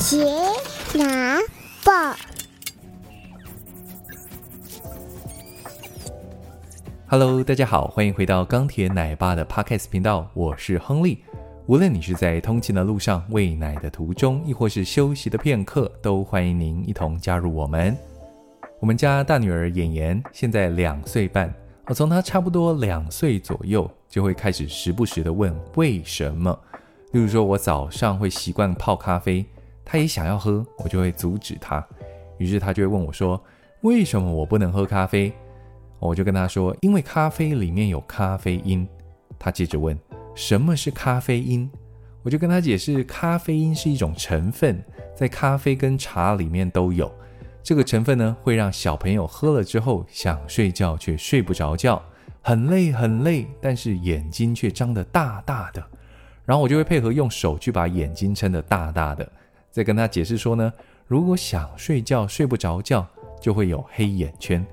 杰拿报，Hello，大家好，欢迎回到钢铁奶爸的 Podcast 频道，我是亨利。无论你是在通勤的路上、喂奶的途中，亦或是休息的片刻，都欢迎您一同加入我们。我们家大女儿妍妍现在两岁半，我从她差不多两岁左右，就会开始时不时的问为什么。例如说，我早上会习惯泡咖啡，他也想要喝，我就会阻止他。于是他就会问我说：“为什么我不能喝咖啡？”我就跟他说：“因为咖啡里面有咖啡因。”他接着问：“什么是咖啡因？”我就跟他解释：“咖啡因是一种成分，在咖啡跟茶里面都有。”这个成分呢，会让小朋友喝了之后想睡觉却睡不着觉，很累很累，但是眼睛却张得大大的。然后我就会配合用手去把眼睛撑得大大的，再跟他解释说呢，如果想睡觉睡不着觉，就会有黑眼圈。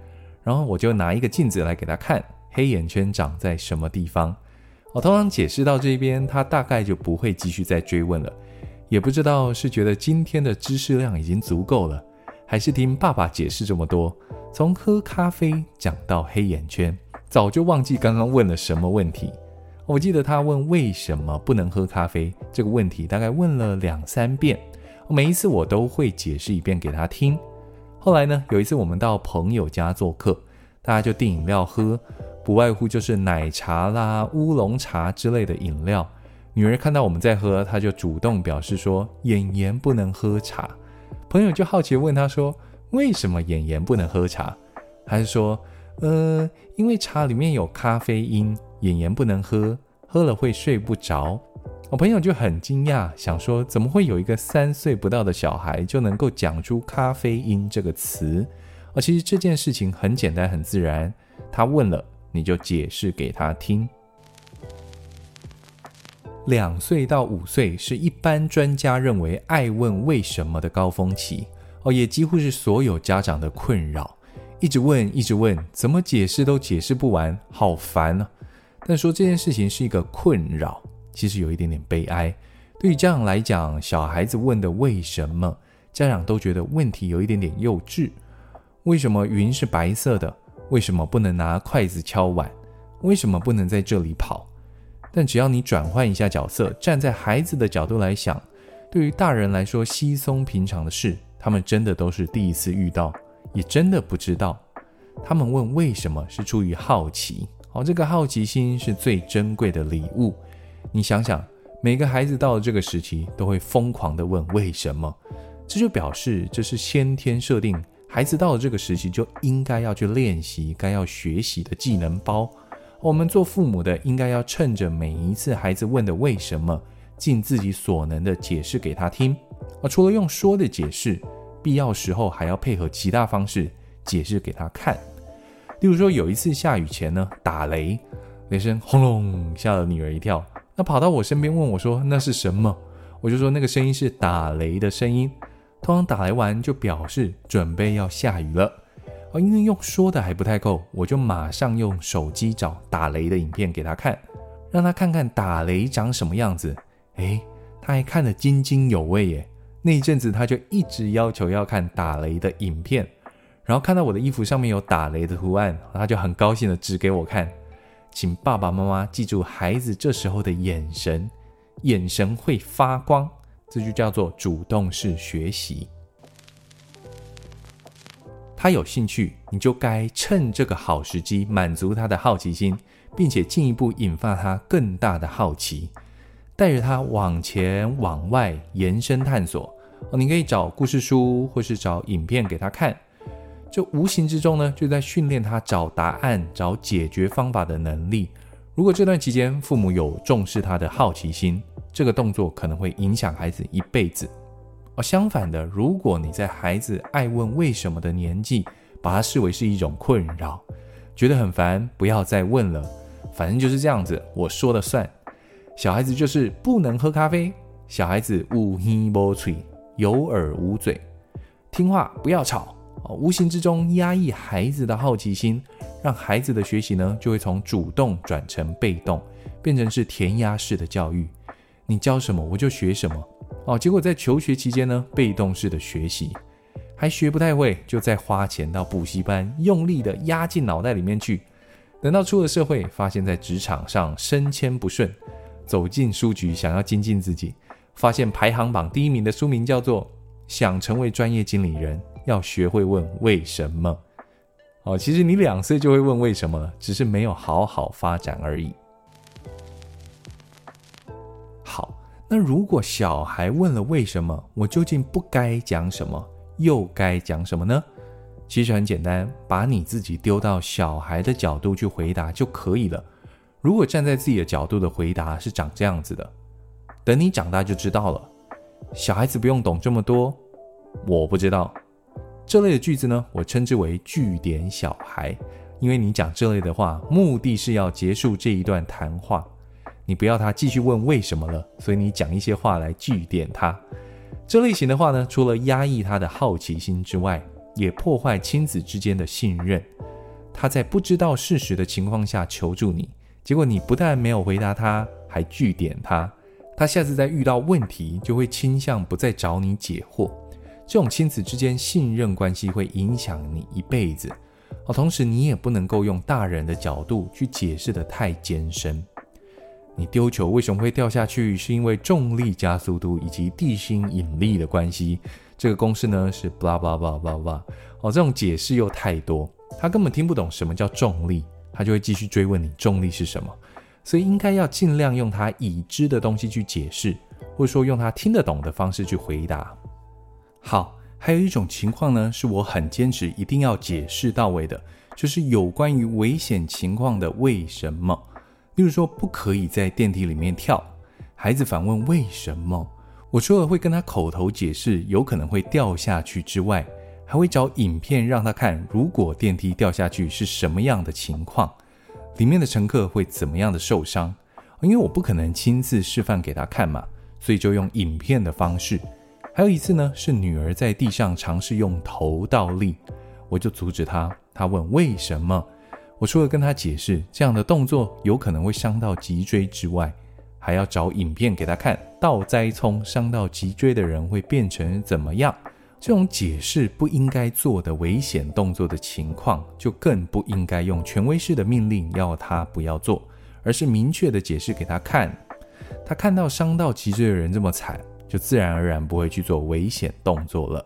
然后我就拿一个镜子来给他看，黑眼圈长在什么地方。我通常解释到这边，他大概就不会继续再追问了。也不知道是觉得今天的知识量已经足够了。还是听爸爸解释这么多，从喝咖啡讲到黑眼圈，早就忘记刚刚问了什么问题。我记得他问为什么不能喝咖啡这个问题，大概问了两三遍，每一次我都会解释一遍给他听。后来呢，有一次我们到朋友家做客，大家就订饮料喝，不外乎就是奶茶啦、乌龙茶之类的饮料。女儿看到我们在喝，她就主动表示说：“妍妍不能喝茶。”朋友就好奇问她说：“为什么妍妍不能喝茶？”还是说：“呃，因为茶里面有咖啡因，妍妍不能喝，喝了会睡不着。”我朋友就很惊讶，想说：“怎么会有一个三岁不到的小孩就能够讲出咖啡因这个词？”而其实这件事情很简单，很自然。他问了，你就解释给他听。两岁到五岁是一般专家认为爱问为什么的高峰期哦，也几乎是所有家长的困扰。一直问，一直问，怎么解释都解释不完，好烦啊！但说这件事情是一个困扰，其实有一点点悲哀。对于家长来讲，小孩子问的为什么，家长都觉得问题有一点点幼稚。为什么云是白色的？为什么不能拿筷子敲碗？为什么不能在这里跑？但只要你转换一下角色，站在孩子的角度来想，对于大人来说稀松平常的事，他们真的都是第一次遇到，也真的不知道。他们问为什么是出于好奇，哦，这个好奇心是最珍贵的礼物。你想想，每个孩子到了这个时期，都会疯狂地问为什么，这就表示这是先天设定，孩子到了这个时期就应该要去练习，该要学习的技能包。我们做父母的应该要趁着每一次孩子问的为什么，尽自己所能的解释给他听。而除了用说的解释，必要时候还要配合其他方式解释给他看。例如说，有一次下雨前呢，打雷，雷声轰隆，吓了女儿一跳，那跑到我身边问我说：“那是什么？”我就说：“那个声音是打雷的声音。”通常打雷完就表示准备要下雨了。而因为用说的还不太够，我就马上用手机找打雷的影片给他看，让他看看打雷长什么样子。诶，他还看得津津有味耶。那一阵子他就一直要求要看打雷的影片，然后看到我的衣服上面有打雷的图案，他就很高兴地指给我看。请爸爸妈妈记住孩子这时候的眼神，眼神会发光，这就叫做主动式学习。他有兴趣，你就该趁这个好时机满足他的好奇心，并且进一步引发他更大的好奇，带着他往前往外延伸探索。哦，你可以找故事书，或是找影片给他看。这无形之中呢，就在训练他找答案、找解决方法的能力。如果这段期间父母有重视他的好奇心，这个动作可能会影响孩子一辈子。而相反的，如果你在孩子爱问为什么的年纪，把它视为是一种困扰，觉得很烦，不要再问了，反正就是这样子，我说了算。小孩子就是不能喝咖啡，小孩子有耳无嘴，有耳无嘴，听话不要吵，无形之中压抑孩子的好奇心，让孩子的学习呢就会从主动转成被动，变成是填鸭式的教育。你教什么我就学什么。哦，结果在求学期间呢，被动式的学习，还学不太会，就再花钱到补习班，用力的压进脑袋里面去。等到出了社会，发现在职场上升迁不顺，走进书局想要精进自己，发现排行榜第一名的书名叫做《想成为专业经理人，要学会问为什么》。哦，其实你两岁就会问为什么了，只是没有好好发展而已。好。那如果小孩问了为什么，我究竟不该讲什么，又该讲什么呢？其实很简单，把你自己丢到小孩的角度去回答就可以了。如果站在自己的角度的回答是长这样子的，等你长大就知道了。小孩子不用懂这么多，我不知道。这类的句子呢，我称之为句点小孩，因为你讲这类的话，目的是要结束这一段谈话。你不要他继续问为什么了，所以你讲一些话来句点他。这类型的话呢，除了压抑他的好奇心之外，也破坏亲子之间的信任。他在不知道事实的情况下求助你，结果你不但没有回答他，还句点他。他下次再遇到问题，就会倾向不再找你解惑。这种亲子之间信任关系会影响你一辈子。哦，同时你也不能够用大人的角度去解释得太艰深。你丢球为什么会掉下去？是因为重力加速度以及地心引力的关系。这个公式呢是 blah blah blah blah blah。哦，这种解释又太多，他根本听不懂什么叫重力，他就会继续追问你重力是什么。所以应该要尽量用他已知的东西去解释，或者说用他听得懂的方式去回答。好，还有一种情况呢，是我很坚持一定要解释到位的，就是有关于危险情况的为什么。例如说，不可以在电梯里面跳。孩子反问为什么？我除了会跟他口头解释有可能会掉下去之外，还会找影片让他看，如果电梯掉下去是什么样的情况，里面的乘客会怎么样的受伤。因为我不可能亲自示范给他看嘛，所以就用影片的方式。还有一次呢，是女儿在地上尝试用头倒立，我就阻止她。她问为什么？我除了跟她解释这样的动作有可能会伤到脊椎之外，还要找影片给她看，倒栽葱伤到脊椎的人会变成怎么样？这种解释不应该做的危险动作的情况，就更不应该用权威式的命令要他不要做，而是明确的解释给他看。他看到伤到脊椎的人这么惨，就自然而然不会去做危险动作了。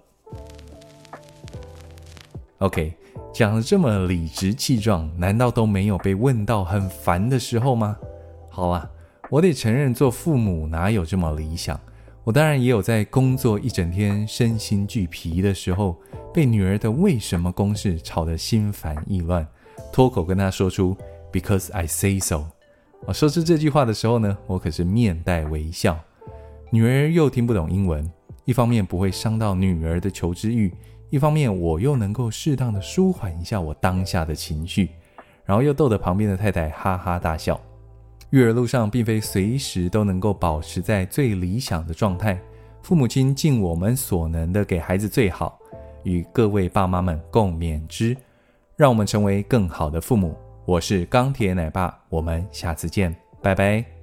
OK。讲的这么理直气壮，难道都没有被问到很烦的时候吗？好啊，我得承认，做父母哪有这么理想？我当然也有在工作一整天身心俱疲的时候，被女儿的为什么公式吵得心烦意乱，脱口跟她说出 “Because I say so”。我说出这句话的时候呢，我可是面带微笑。女儿又听不懂英文，一方面不会伤到女儿的求知欲。一方面，我又能够适当的舒缓一下我当下的情绪，然后又逗得旁边的太太哈哈大笑。育儿路上并非随时都能够保持在最理想的状态，父母亲尽我们所能的给孩子最好，与各位爸妈们共勉之，让我们成为更好的父母。我是钢铁奶爸，我们下次见，拜拜。